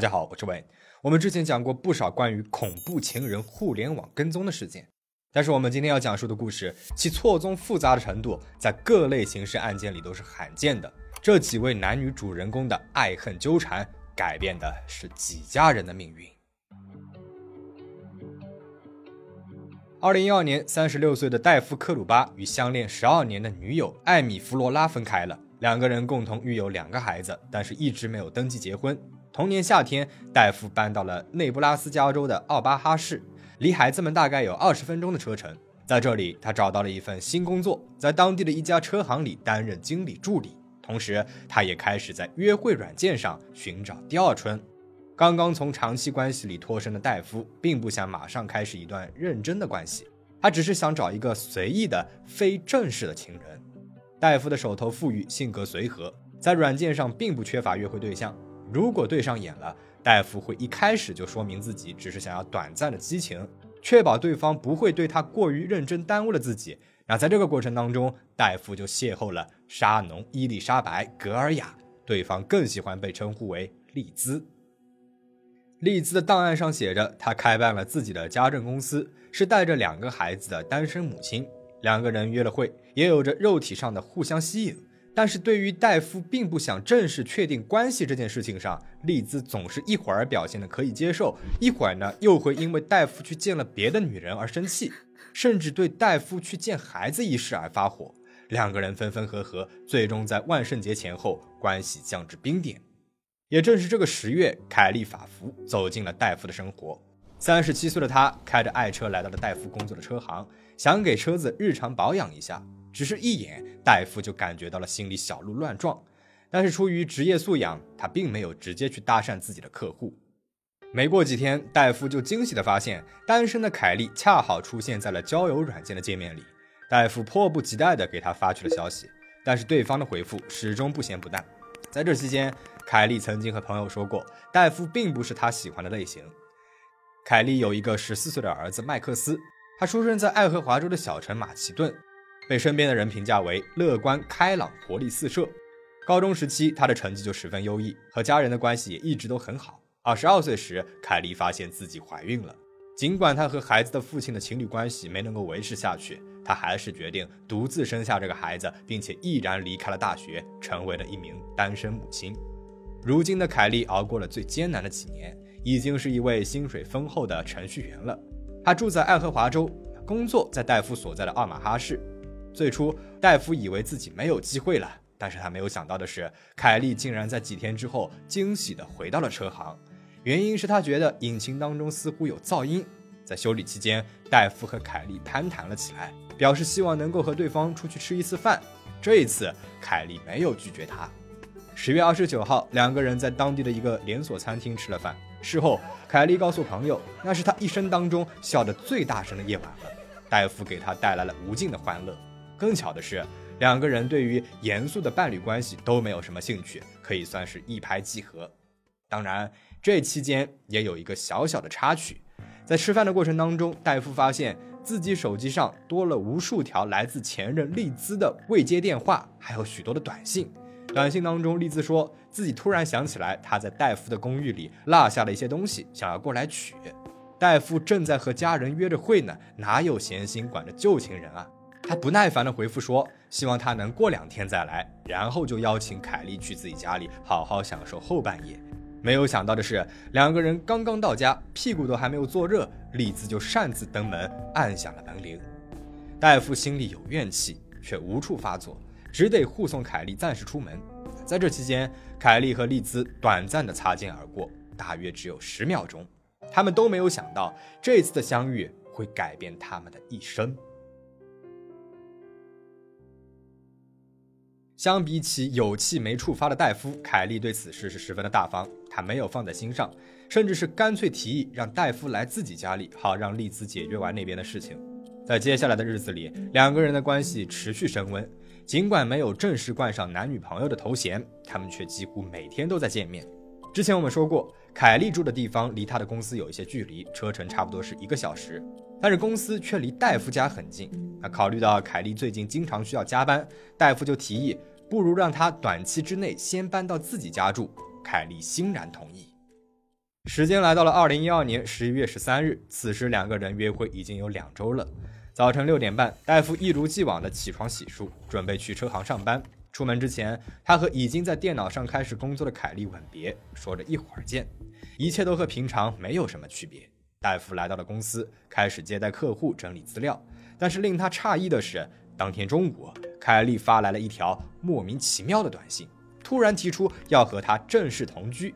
大家好，我是文。我们之前讲过不少关于恐怖情人互联网跟踪的事件，但是我们今天要讲述的故事，其错综复杂的程度，在各类刑事案件里都是罕见的。这几位男女主人公的爱恨纠缠，改变的是几家人的命运。二零一二年，三十六岁的戴夫·克鲁巴与相恋十二年的女友艾米·弗罗拉分开了。两个人共同育有两个孩子，但是一直没有登记结婚。同年夏天，戴夫搬到了内布拉斯加州的奥巴哈市，离孩子们大概有二十分钟的车程。在这里，他找到了一份新工作，在当地的一家车行里担任经理助理。同时，他也开始在约会软件上寻找第二春。刚刚从长期关系里脱身的戴夫，并不想马上开始一段认真的关系，他只是想找一个随意的、非正式的情人。戴夫的手头富裕，性格随和，在软件上并不缺乏约会对象。如果对上眼了，戴夫会一开始就说明自己只是想要短暂的激情，确保对方不会对他过于认真，耽误了自己。那在这个过程当中，戴夫就邂逅了沙农伊丽莎白格尔雅，对方更喜欢被称呼为丽兹。丽兹的档案上写着，她开办了自己的家政公司，是带着两个孩子的单身母亲。两个人约了会，也有着肉体上的互相吸引，但是对于戴夫并不想正式确定关系这件事情上，丽兹总是一会儿表现的可以接受，一会儿呢又会因为戴夫去见了别的女人而生气，甚至对戴夫去见孩子一事而发火。两个人分分合合，最终在万圣节前后关系降至冰点。也正是这个十月，凯利法福走进了戴夫的生活。三十七岁的他开着爱车来到了戴夫工作的车行，想给车子日常保养一下。只是一眼，戴夫就感觉到了心里小鹿乱撞。但是出于职业素养，他并没有直接去搭讪自己的客户。没过几天，戴夫就惊喜地发现，单身的凯莉恰好出现在了交友软件的界面里。戴夫迫不及待地给她发去了消息，但是对方的回复始终不咸不淡。在这期间，凯莉曾经和朋友说过，戴夫并不是她喜欢的类型。凯莉有一个十四岁的儿子麦克斯，他出生在爱荷华州的小城马其顿，被身边的人评价为乐观开朗、活力四射。高中时期，他的成绩就十分优异，和家人的关系也一直都很好。二十二岁时，凯莉发现自己怀孕了。尽管她和孩子的父亲的情侣关系没能够维持下去，她还是决定独自生下这个孩子，并且毅然离开了大学，成为了一名单身母亲。如今的凯莉熬过了最艰难的几年。已经是一位薪水丰厚的程序员了。她住在爱荷华州，工作在戴夫所在的奥马哈市。最初，戴夫以为自己没有机会了，但是他没有想到的是，凯莉竟然在几天之后惊喜地回到了车行。原因是他觉得引擎当中似乎有噪音。在修理期间，戴夫和凯莉攀谈了起来，表示希望能够和对方出去吃一次饭。这一次，凯莉没有拒绝他。十月二十九号，两个人在当地的一个连锁餐厅吃了饭。事后，凯莉告诉朋友，那是她一生当中笑得最大声的夜晚了。戴夫给她带来了无尽的欢乐。更巧的是，两个人对于严肃的伴侣关系都没有什么兴趣，可以算是一拍即合。当然，这期间也有一个小小的插曲，在吃饭的过程当中，戴夫发现自己手机上多了无数条来自前任丽兹的未接电话，还有许多的短信。短信当中，丽兹说自己突然想起来，她在戴夫的公寓里落下了一些东西，想要过来取。戴夫正在和家人约着会呢，哪有闲心管着旧情人啊？他不耐烦地回复说，希望他能过两天再来，然后就邀请凯莉去自己家里好好享受后半夜。没有想到的是，两个人刚刚到家，屁股都还没有坐热，丽兹就擅自登门按响了门铃。戴夫心里有怨气，却无处发作。只得护送凯莉暂时出门，在这期间，凯莉和丽兹短暂的擦肩而过，大约只有十秒钟。他们都没有想到，这次的相遇会改变他们的一生。相比起有气没处发的戴夫，凯莉对此事是十分的大方，她没有放在心上，甚至是干脆提议让戴夫来自己家里，好让丽兹解决完那边的事情。在接下来的日子里，两个人的关系持续升温。尽管没有正式冠上男女朋友的头衔，他们却几乎每天都在见面。之前我们说过，凯莉住的地方离他的公司有一些距离，车程差不多是一个小时，但是公司却离戴夫家很近。那考虑到凯莉最近经常需要加班，戴夫就提议，不如让他短期之内先搬到自己家住。凯莉欣然同意。时间来到了二零一二年十一月十三日，此时两个人约会已经有两周了。早晨六点半，戴夫一如既往的起床洗漱，准备去车行上班。出门之前，他和已经在电脑上开始工作的凯莉吻别，说着一会儿见。一切都和平常没有什么区别。戴夫来到了公司，开始接待客户、整理资料。但是令他诧异的是，当天中午，凯莉发来了一条莫名其妙的短信，突然提出要和他正式同居。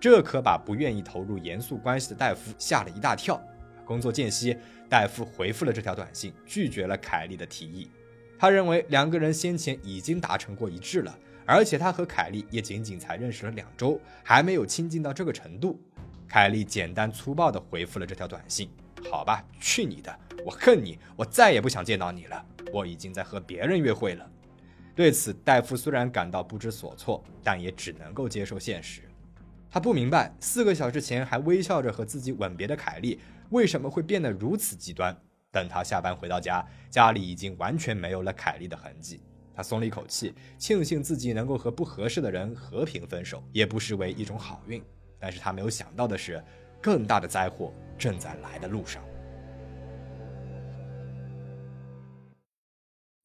这可把不愿意投入严肃关系的戴夫吓了一大跳。工作间隙，戴夫回复了这条短信，拒绝了凯莉的提议。他认为两个人先前已经达成过一致了，而且他和凯莉也仅仅才认识了两周，还没有亲近到这个程度。凯莉简单粗暴地回复了这条短信：“好吧，去你的！我恨你，我再也不想见到你了。我已经在和别人约会了。”对此，戴夫虽然感到不知所措，但也只能够接受现实。他不明白，四个小时前还微笑着和自己吻别的凯莉，为什么会变得如此极端。等他下班回到家，家里已经完全没有了凯莉的痕迹。他松了一口气，庆幸自己能够和不合适的人和平分手，也不失为一种好运。但是他没有想到的是，更大的灾祸正在来的路上。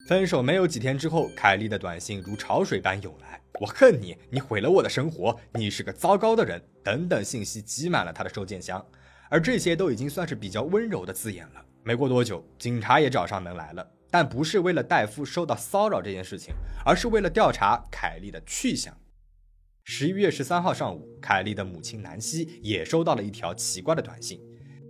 分手没有几天之后，凯莉的短信如潮水般涌来：“我恨你，你毁了我的生活，你是个糟糕的人。”等等信息挤满了他的收件箱，而这些都已经算是比较温柔的字眼了。没过多久，警察也找上门来了，但不是为了戴夫受到骚扰这件事情，而是为了调查凯莉的去向。十一月十三号上午，凯莉的母亲南希也收到了一条奇怪的短信。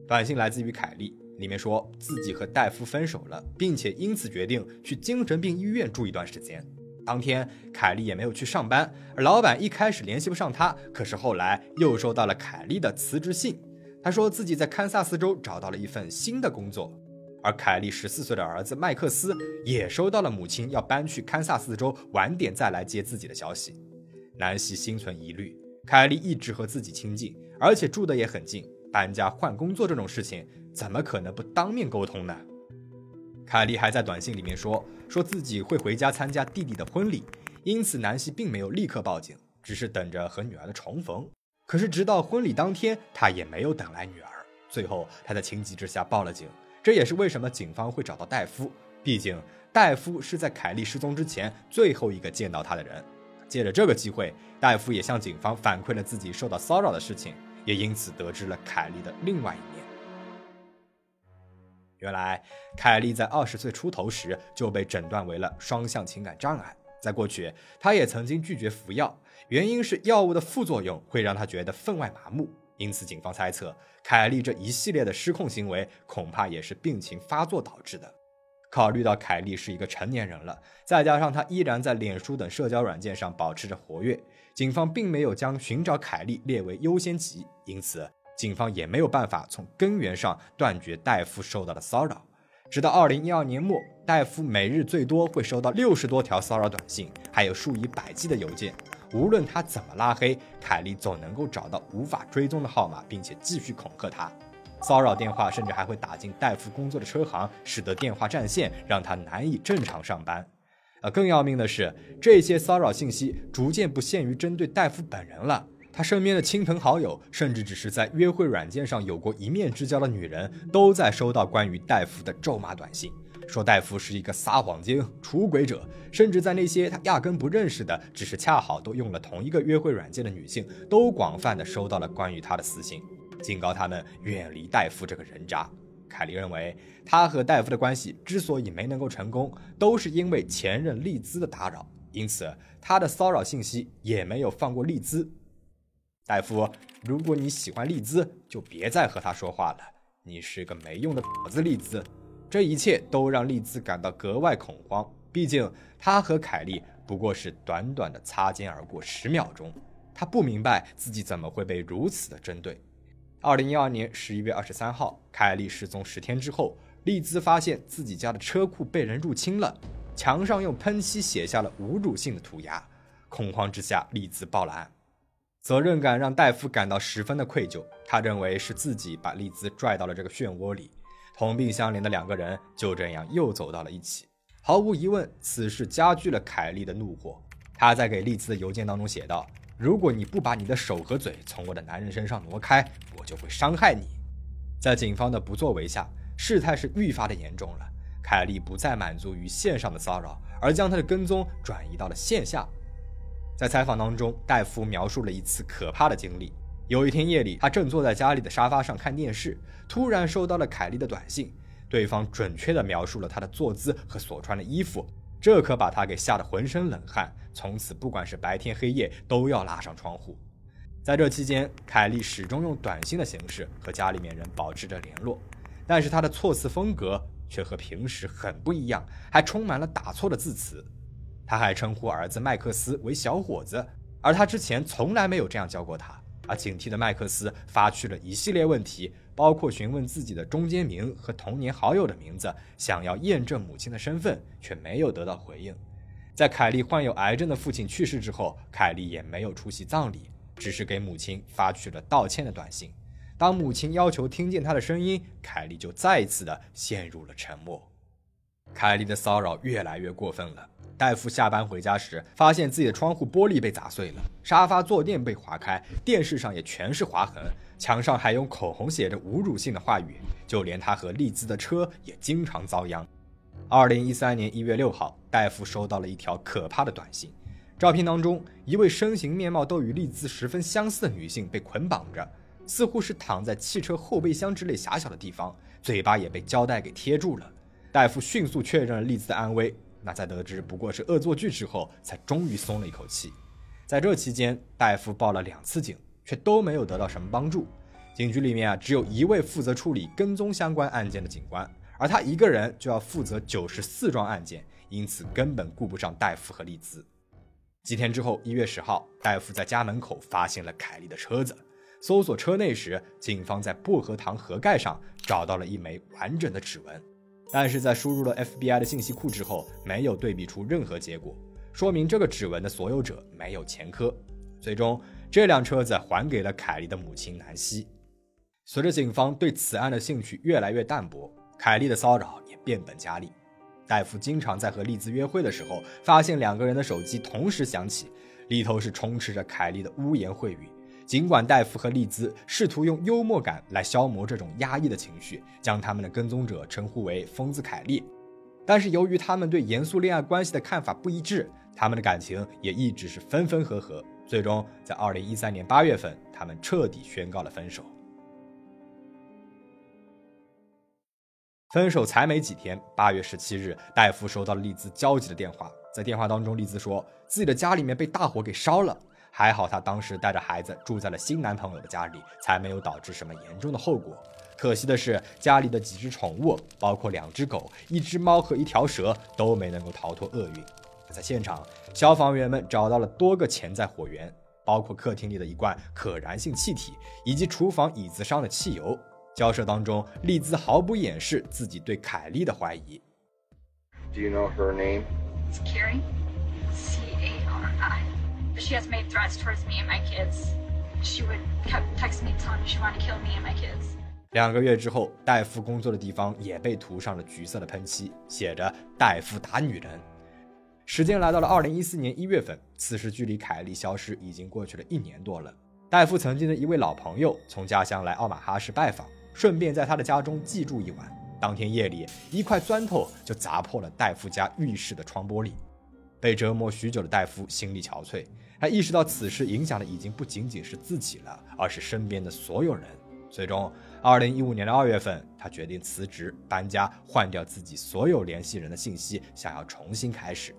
短信来自于凯莉，里面说自己和戴夫分手了，并且因此决定去精神病医院住一段时间。当天，凯莉也没有去上班，而老板一开始联系不上他，可是后来又收到了凯莉的辞职信。他说自己在堪萨斯州找到了一份新的工作，而凯莉十四岁的儿子麦克斯也收到了母亲要搬去堪萨斯州，晚点再来接自己的消息。南希心存疑虑，凯莉一直和自己亲近，而且住的也很近，搬家换工作这种事情怎么可能不当面沟通呢？凯莉还在短信里面说，说自己会回家参加弟弟的婚礼，因此南希并没有立刻报警，只是等着和女儿的重逢。可是直到婚礼当天，他也没有等来女儿。最后他在情急之下报了警，这也是为什么警方会找到戴夫，毕竟戴夫是在凯莉失踪之前最后一个见到她的人。借着这个机会，戴夫也向警方反馈了自己受到骚扰的事情，也因此得知了凯莉的另外一面。原来，凯莉在二十岁出头时就被诊断为了双向情感障碍，在过去，她也曾经拒绝服药，原因是药物的副作用会让她觉得分外麻木。因此，警方猜测，凯莉这一系列的失控行为恐怕也是病情发作导致的。考虑到凯莉是一个成年人了，再加上她依然在脸书等社交软件上保持着活跃，警方并没有将寻找凯莉列为优先级，因此警方也没有办法从根源上断绝戴夫受到的骚扰。直到二零一二年末，戴夫每日最多会收到六十多条骚扰短信，还有数以百计的邮件。无论他怎么拉黑，凯莉总能够找到无法追踪的号码，并且继续恐吓他。骚扰电话甚至还会打进戴夫工作的车行，使得电话占线，让他难以正常上班。呃，更要命的是，这些骚扰信息逐渐不限于针对戴夫本人了。他身边的亲朋好友，甚至只是在约会软件上有过一面之交的女人，都在收到关于戴夫的咒骂短信，说戴夫是一个撒谎精、出轨者。甚至在那些他压根不认识的，只是恰好都用了同一个约会软件的女性，都广泛的收到了关于他的私信。警告他们远离戴夫这个人渣。凯莉认为，他和戴夫的关系之所以没能够成功，都是因为前任丽兹的打扰，因此他的骚扰信息也没有放过丽兹。戴夫，如果你喜欢丽兹，就别再和他说话了。你是个没用的婊子，丽兹。这一切都让丽兹感到格外恐慌，毕竟他和凯莉不过是短短的擦肩而过十秒钟，他不明白自己怎么会被如此的针对。二零一二年十一月二十三号，凯莉失踪十天之后，丽兹发现自己家的车库被人入侵了，墙上用喷漆写下了侮辱性的涂鸦。恐慌之下，丽兹报了案。责任感让戴夫感到十分的愧疚，他认为是自己把丽兹拽到了这个漩涡里。同病相怜的两个人就这样又走到了一起。毫无疑问，此事加剧了凯莉的怒火。他在给丽兹的邮件当中写道：“如果你不把你的手和嘴从我的男人身上挪开，我就会伤害你。”在警方的不作为下，事态是愈发的严重了。凯莉不再满足于线上的骚扰，而将她的跟踪转移到了线下。在采访当中，戴夫描述了一次可怕的经历。有一天夜里，他正坐在家里的沙发上看电视，突然收到了凯莉的短信。对方准确地描述了他的坐姿和所穿的衣服，这可把他给吓得浑身冷汗。从此，不管是白天黑夜，都要拉上窗户。在这期间，凯莉始终用短信的形式和家里面人保持着联络，但是她的措辞风格却和平时很不一样，还充满了打错的字词。他还称呼儿子麦克斯为“小伙子”，而他之前从来没有这样叫过他。而警惕的麦克斯发去了一系列问题，包括询问自己的中间名和童年好友的名字，想要验证母亲的身份，却没有得到回应。在凯莉患有癌症的父亲去世之后，凯莉也没有出席葬礼，只是给母亲发去了道歉的短信。当母亲要求听见她的声音，凯莉就再一次的陷入了沉默。凯莉的骚扰越来越过分了。戴夫下班回家时，发现自己的窗户玻璃被砸碎了，沙发坐垫被划开，电视上也全是划痕，墙上还用口红写着侮辱性的话语，就连他和丽兹的车也经常遭殃。二零一三年一月六号，戴夫收到了一条可怕的短信，照片当中，一位身形面貌都与丽兹十分相似的女性被捆绑着，似乎是躺在汽车后备箱之类狭小的地方，嘴巴也被胶带给贴住了。戴夫迅速确认了丽兹的安危。那在得知不过是恶作剧之后，才终于松了一口气。在这期间，戴夫报了两次警，却都没有得到什么帮助。警局里面啊，只有一位负责处理跟踪相关案件的警官，而他一个人就要负责九十四桩案件，因此根本顾不上戴夫和丽兹。几天之后，一月十号，戴夫在家门口发现了凯莉的车子。搜索车内时，警方在薄荷糖盒盖上找到了一枚完整的指纹。但是在输入了 FBI 的信息库之后，没有对比出任何结果，说明这个指纹的所有者没有前科。最终，这辆车子还给了凯莉的母亲南希。随着警方对此案的兴趣越来越淡薄，凯莉的骚扰也变本加厉。戴夫经常在和丽兹约会的时候，发现两个人的手机同时响起，里头是充斥着凯莉的污言秽语。尽管戴夫和丽兹试图用幽默感来消磨这种压抑的情绪，将他们的跟踪者称呼为“疯子凯莉”，但是由于他们对严肃恋爱关系的看法不一致，他们的感情也一直是分分合合。最终，在二零一三年八月份，他们彻底宣告了分手。分手才没几天，八月十七日，戴夫收到了丽兹焦急的电话，在电话当中，丽兹说自己的家里面被大火给烧了。还好，她当时带着孩子住在了新男朋友的家里，才没有导致什么严重的后果。可惜的是，家里的几只宠物，包括两只狗、一只猫和一条蛇，都没能够逃脱厄运。在现场，消防员们找到了多个潜在火源，包括客厅里的一罐可燃性气体，以及厨房椅子上的汽油。交涉当中，丽兹毫不掩饰自己对凯莉的怀疑。Do you know her name? It's Carrie. She has made threats towards me and my kids. She would kept text me telling me she wanted to kill me and my kids. 两个月之后，戴夫工作的地方也被涂上了橘色的喷漆，写着“戴夫打女人”。时间来到了二零一四年一月份，此时距离凯莉消失已经过去了一年多了。戴夫曾经的一位老朋友从家乡来奥马哈市拜访，顺便在他的家中寄住一晚。当天夜里，一块砖头就砸破了戴夫家浴室的窗玻璃。被折磨许久的戴夫心力憔悴。他意识到此事影响的已经不仅仅是自己了，而是身边的所有人。最终，二零一五年的二月份，他决定辞职、搬家，换掉自己所有联系人的信息，想要重新开始。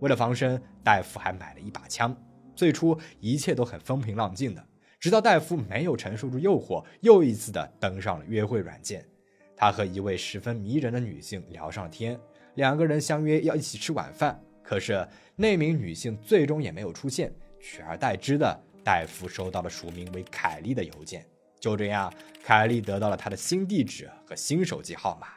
为了防身，戴夫还买了一把枪。最初一切都很风平浪静的，直到戴夫没有承受住诱惑，又一次的登上了约会软件。他和一位十分迷人的女性聊上了天，两个人相约要一起吃晚饭。可是那名女性最终也没有出现，取而代之的，戴夫收到了署名为凯莉的邮件。就这样，凯莉得到了他的新地址和新手机号码。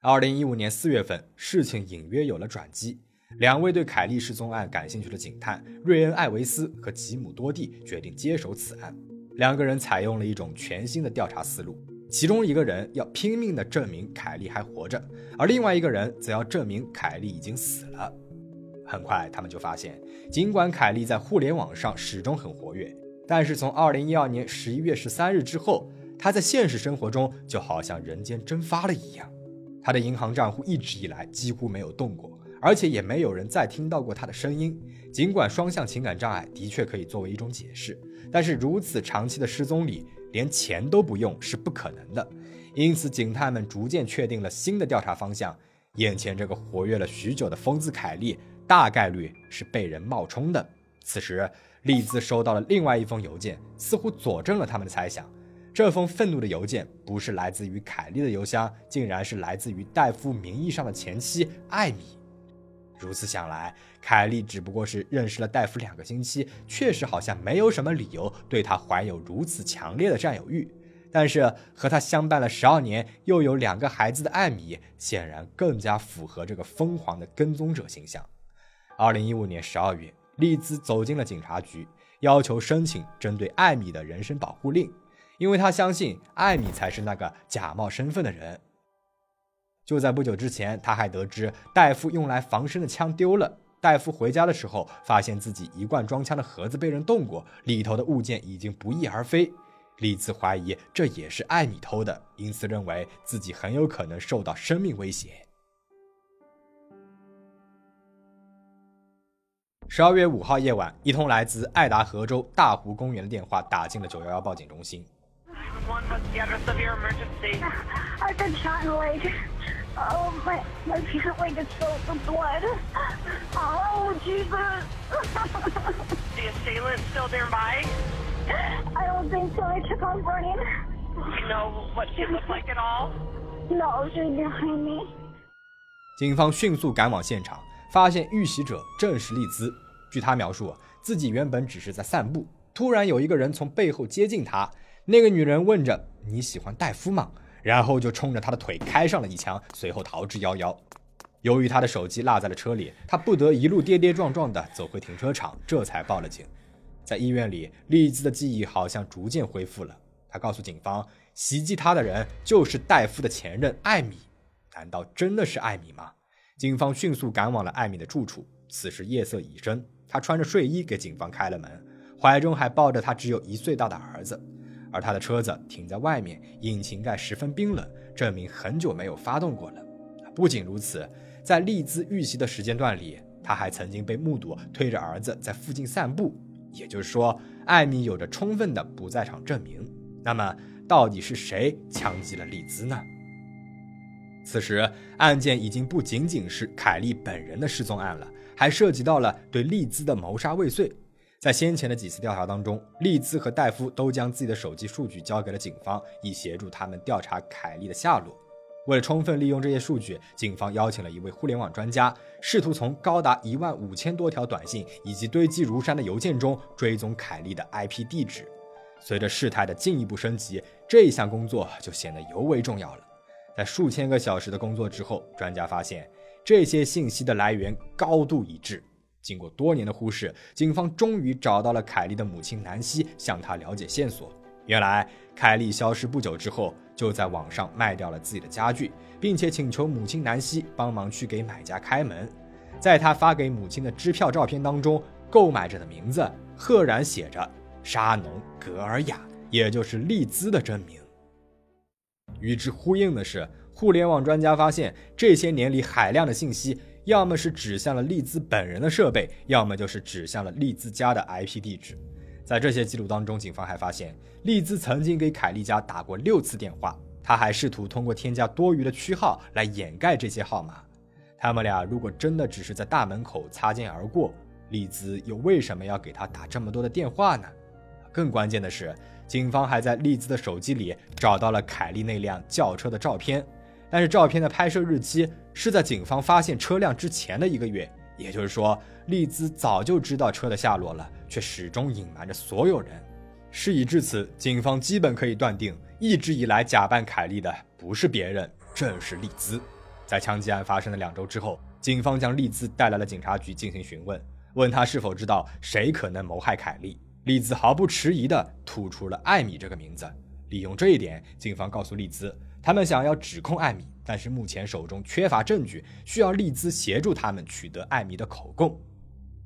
二零一五年四月份，事情隐约有了转机。两位对凯莉失踪案感兴趣的警探瑞恩·艾维斯和吉姆·多蒂决定接手此案。两个人采用了一种全新的调查思路。其中一个人要拼命地证明凯莉还活着，而另外一个人则要证明凯莉已经死了。很快，他们就发现，尽管凯莉在互联网上始终很活跃，但是从2012年11月13日之后，她在现实生活中就好像人间蒸发了一样。她的银行账户一直以来几乎没有动过，而且也没有人再听到过她的声音。尽管双向情感障碍的确可以作为一种解释，但是如此长期的失踪里，连钱都不用是不可能的。因此，警探们逐渐确定了新的调查方向：眼前这个活跃了许久的疯子凯莉。大概率是被人冒充的。此时，丽兹收到了另外一封邮件，似乎佐证了他们的猜想。这封愤怒的邮件不是来自于凯莉的邮箱，竟然是来自于戴夫名义上的前妻艾米。如此想来，凯莉只不过是认识了戴夫两个星期，确实好像没有什么理由对他怀有如此强烈的占有欲。但是和他相伴了十二年，又有两个孩子的艾米，显然更加符合这个疯狂的跟踪者形象。二零一五年十二月，丽兹走进了警察局，要求申请针对艾米的人身保护令，因为他相信艾米才是那个假冒身份的人。就在不久之前，他还得知戴夫用来防身的枪丢了。戴夫回家的时候，发现自己一贯装枪的盒子被人动过，里头的物件已经不翼而飞。李兹怀疑这也是艾米偷的，因此认为自己很有可能受到生命威胁。十二月五号夜晚，一通来自爱达荷州大湖公园的电话打进了九幺幺报警中心。Oh, my, my leg is filled with blood. Oh, Jesus. The assailant still nearby? I don't think so. I took off running. Do you know what she looked like at all? No, she's behind me. 警方迅速赶往现场。发现遇袭者正是丽兹。据他描述，自己原本只是在散步，突然有一个人从背后接近他。那个女人问着：“你喜欢戴夫吗？”然后就冲着他的腿开上了一枪，随后逃之夭夭。由于他的手机落在了车里，他不得一路跌跌撞撞地走回停车场，这才报了警。在医院里，丽兹的记忆好像逐渐恢复了。他告诉警方，袭击他的人就是戴夫的前任艾米。难道真的是艾米吗？警方迅速赶往了艾米的住处。此时夜色已深，她穿着睡衣给警方开了门，怀中还抱着她只有一岁大的儿子。而他的车子停在外面，引擎盖十分冰冷，证明很久没有发动过了。不仅如此，在利兹遇袭的时间段里，他还曾经被目睹推着儿子在附近散步。也就是说，艾米有着充分的不在场证明。那么，到底是谁枪击了利兹呢？此时，案件已经不仅仅是凯莉本人的失踪案了，还涉及到了对丽兹的谋杀未遂。在先前的几次调查当中，利兹和戴夫都将自己的手机数据交给了警方，以协助他们调查凯莉的下落。为了充分利用这些数据，警方邀请了一位互联网专家，试图从高达一万五千多条短信以及堆积如山的邮件中追踪凯莉的 IP 地址。随着事态的进一步升级，这一项工作就显得尤为重要了。在数千个小时的工作之后，专家发现这些信息的来源高度一致。经过多年的忽视，警方终于找到了凯莉的母亲南希，向她了解线索。原来，凯莉消失不久之后，就在网上卖掉了自己的家具，并且请求母亲南希帮忙去给买家开门。在他发给母亲的支票照片当中，购买者的名字赫然写着沙农·格尔雅，也就是丽兹的真名。与之呼应的是，互联网专家发现，这些年里海量的信息，要么是指向了利兹本人的设备，要么就是指向了利兹家的 IP 地址。在这些记录当中，警方还发现，利兹曾经给凯莉家打过六次电话，他还试图通过添加多余的区号来掩盖这些号码。他们俩如果真的只是在大门口擦肩而过，利兹又为什么要给他打这么多的电话呢？更关键的是。警方还在丽兹的手机里找到了凯莉那辆轿车的照片，但是照片的拍摄日期是在警方发现车辆之前的一个月，也就是说，丽兹早就知道车的下落了，却始终隐瞒着所有人。事已至此，警方基本可以断定，一直以来假扮凯莉的不是别人，正是丽兹。在枪击案发生的两周之后，警方将丽兹带来了警察局进行询问，问他是否知道谁可能谋害凯莉。丽兹毫不迟疑地吐出了艾米这个名字。利用这一点，警方告诉丽兹，他们想要指控艾米，但是目前手中缺乏证据，需要丽兹协助他们取得艾米的口供。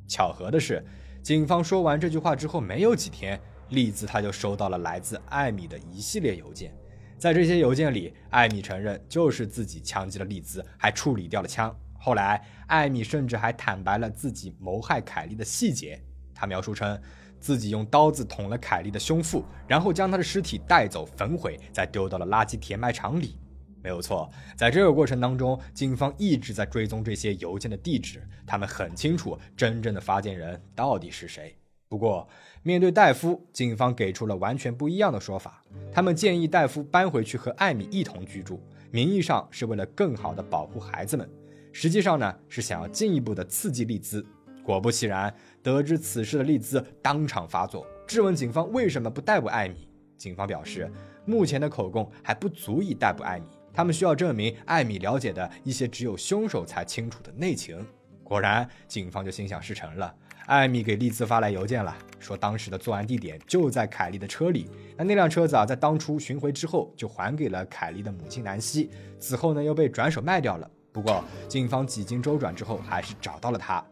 巧合的是，警方说完这句话之后没有几天，丽兹他就收到了来自艾米的一系列邮件。在这些邮件里，艾米承认就是自己枪击了丽兹，还处理掉了枪。后来，艾米甚至还坦白了自己谋害凯莉的细节。他描述称，自己用刀子捅了凯莉的胸腹，然后将她的尸体带走焚毁，再丢到了垃圾填埋场里。没有错，在这个过程当中，警方一直在追踪这些邮件的地址，他们很清楚真正的发件人到底是谁。不过，面对戴夫，警方给出了完全不一样的说法。他们建议戴夫搬回去和艾米一同居住，名义上是为了更好的保护孩子们，实际上呢是想要进一步的刺激丽兹。果不其然，得知此事的丽兹当场发作，质问警方为什么不逮捕艾米。警方表示，目前的口供还不足以逮捕艾米，他们需要证明艾米了解的一些只有凶手才清楚的内情。果然，警方就心想事成了。艾米给丽兹发来邮件了，说当时的作案地点就在凯莉的车里。那那辆车子啊，在当初寻回之后就还给了凯莉的母亲南希，此后呢又被转手卖掉了。不过，警方几经周转之后，还是找到了他。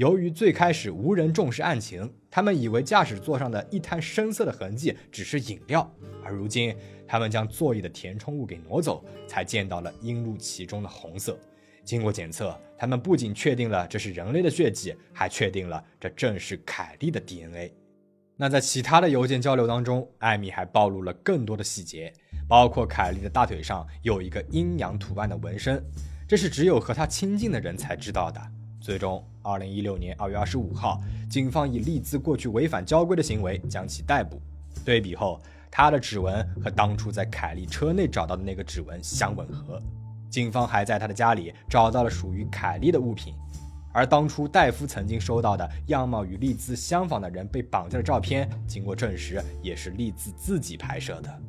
由于最开始无人重视案情，他们以为驾驶座上的一滩深色的痕迹只是饮料，而如今他们将座椅的填充物给挪走，才见到了映入其中的红色。经过检测，他们不仅确定了这是人类的血迹，还确定了这正是凯莉的 DNA。那在其他的邮件交流当中，艾米还暴露了更多的细节，包括凯莉的大腿上有一个阴阳图案的纹身，这是只有和她亲近的人才知道的。最终，二零一六年二月二十五号，警方以利兹过去违反交规的行为将其逮捕。对比后，他的指纹和当初在凯莉车内找到的那个指纹相吻合。警方还在他的家里找到了属于凯莉的物品，而当初戴夫曾经收到的样貌与利兹相仿的人被绑架的照片，经过证实，也是利兹自己拍摄的。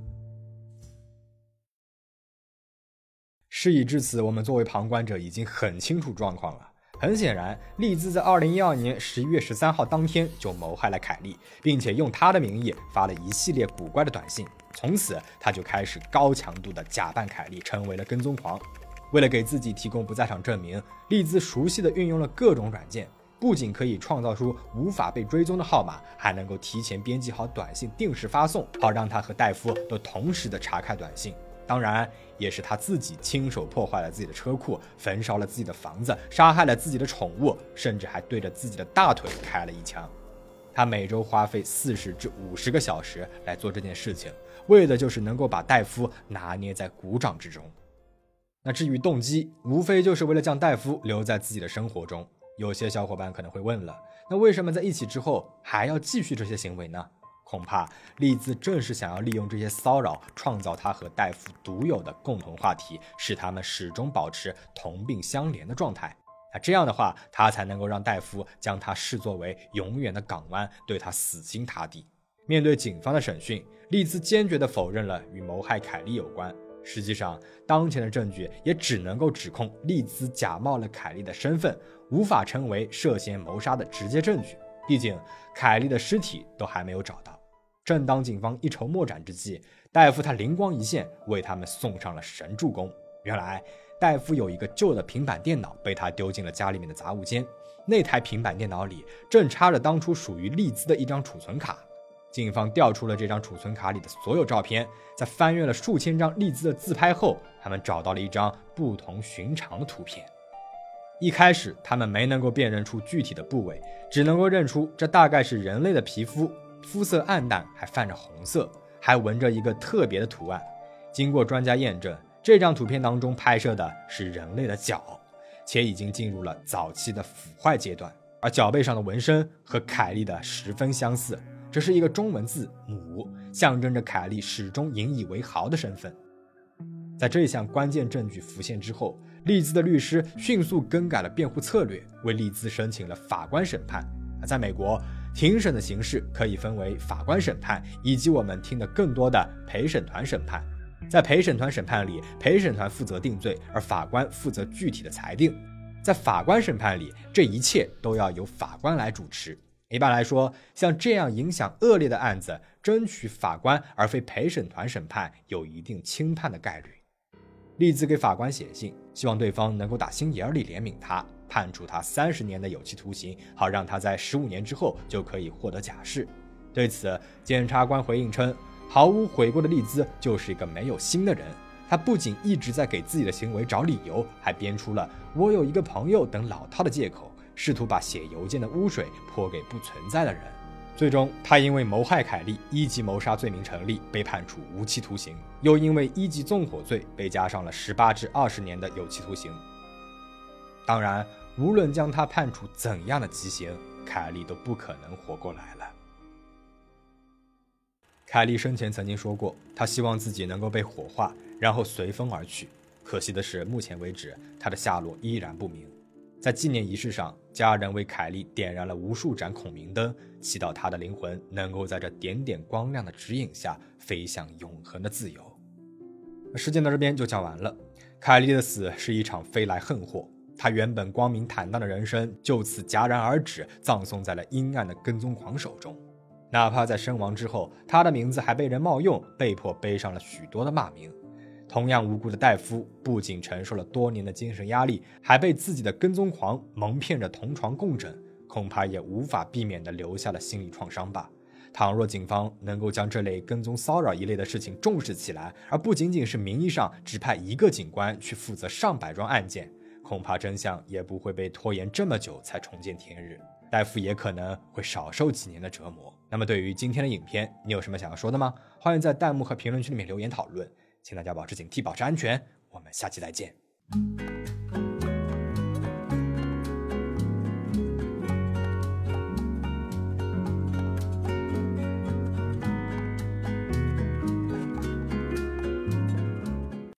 事已至此，我们作为旁观者已经很清楚状况了。很显然，利兹在二零一二年十一月十三号当天就谋害了凯莉，并且用他的名义发了一系列古怪的短信。从此，他就开始高强度的假扮凯莉，成为了跟踪狂。为了给自己提供不在场证明，利兹熟悉的运用了各种软件，不仅可以创造出无法被追踪的号码，还能够提前编辑好短信，定时发送，好让他和戴夫都同时的查看短信。当然，也是他自己亲手破坏了自己的车库，焚烧了自己的房子，杀害了自己的宠物，甚至还对着自己的大腿开了一枪。他每周花费四十至五十个小时来做这件事情，为的就是能够把戴夫拿捏在股掌之中。那至于动机，无非就是为了将戴夫留在自己的生活中。有些小伙伴可能会问了，那为什么在一起之后还要继续这些行为呢？恐怕丽兹正是想要利用这些骚扰，创造他和戴夫独有的共同话题，使他们始终保持同病相怜的状态。那这样的话，他才能够让戴夫将他视作为永远的港湾，对他死心塌地。面对警方的审讯，丽兹坚决地否认了与谋害凯莉有关。实际上，当前的证据也只能够指控丽兹假冒了凯莉的身份，无法成为涉嫌谋杀的直接证据。毕竟，凯莉的尸体都还没有找到。正当警方一筹莫展之际，戴夫他灵光一现，为他们送上了神助攻。原来，戴夫有一个旧的平板电脑被他丢进了家里面的杂物间，那台平板电脑里正插着当初属于利兹的一张储存卡。警方调出了这张储存卡里的所有照片，在翻阅了数千张利兹的自拍后，他们找到了一张不同寻常的图片。一开始，他们没能够辨认出具体的部位，只能够认出这大概是人类的皮肤。肤色暗淡，还泛着红色，还纹着一个特别的图案。经过专家验证，这张图片当中拍摄的是人类的脚，且已经进入了早期的腐坏阶段。而脚背上的纹身和凯莉的十分相似，这是一个中文字“母”，象征着凯莉始终引以为豪的身份。在这一项关键证据浮现之后，利兹的律师迅速更改了辩护策略，为利兹申请了法官审判。在美国。庭审的形式可以分为法官审判以及我们听的更多的陪审团审判。在陪审团审判里，陪审团负责定罪，而法官负责具体的裁定。在法官审判里，这一切都要由法官来主持。一般来说，像这样影响恶劣的案子，争取法官而非陪审团审判有一定轻判的概率。丽兹给法官写信，希望对方能够打心眼里怜悯他，判处他三十年的有期徒刑，好让他在十五年之后就可以获得假释。对此，检察官回应称，毫无悔过的利兹就是一个没有心的人。他不仅一直在给自己的行为找理由，还编出了“我有一个朋友”等老套的借口，试图把写邮件的污水泼给不存在的人。最终，他因为谋害凯莉一级谋杀罪名成立，被判处无期徒刑；又因为一级纵火罪被加上了十八至二十年的有期徒刑。当然，无论将他判处怎样的极刑，凯莉都不可能活过来了。凯莉生前曾经说过，她希望自己能够被火化，然后随风而去。可惜的是，目前为止，她的下落依然不明。在纪念仪式上，家人为凯莉点燃了无数盏孔明灯，祈祷她的灵魂能够在这点点光亮的指引下飞向永恒的自由。事件到这边就讲完了。凯莉的死是一场飞来横祸，他原本光明坦荡的人生就此戛然而止，葬送在了阴暗的跟踪狂手中。哪怕在身亡之后，他的名字还被人冒用，被迫背上了许多的骂名。同样无辜的戴夫，不仅承受了多年的精神压力，还被自己的跟踪狂蒙骗着同床共枕，恐怕也无法避免地留下了心理创伤吧。倘若警方能够将这类跟踪骚扰一类的事情重视起来，而不仅仅是名义上只派一个警官去负责上百桩案件，恐怕真相也不会被拖延这么久才重见天日。戴夫也可能会少受几年的折磨。那么，对于今天的影片，你有什么想要说的吗？欢迎在弹幕和评论区里面留言讨论。请大家保持警惕，保持安全。我们下期再见。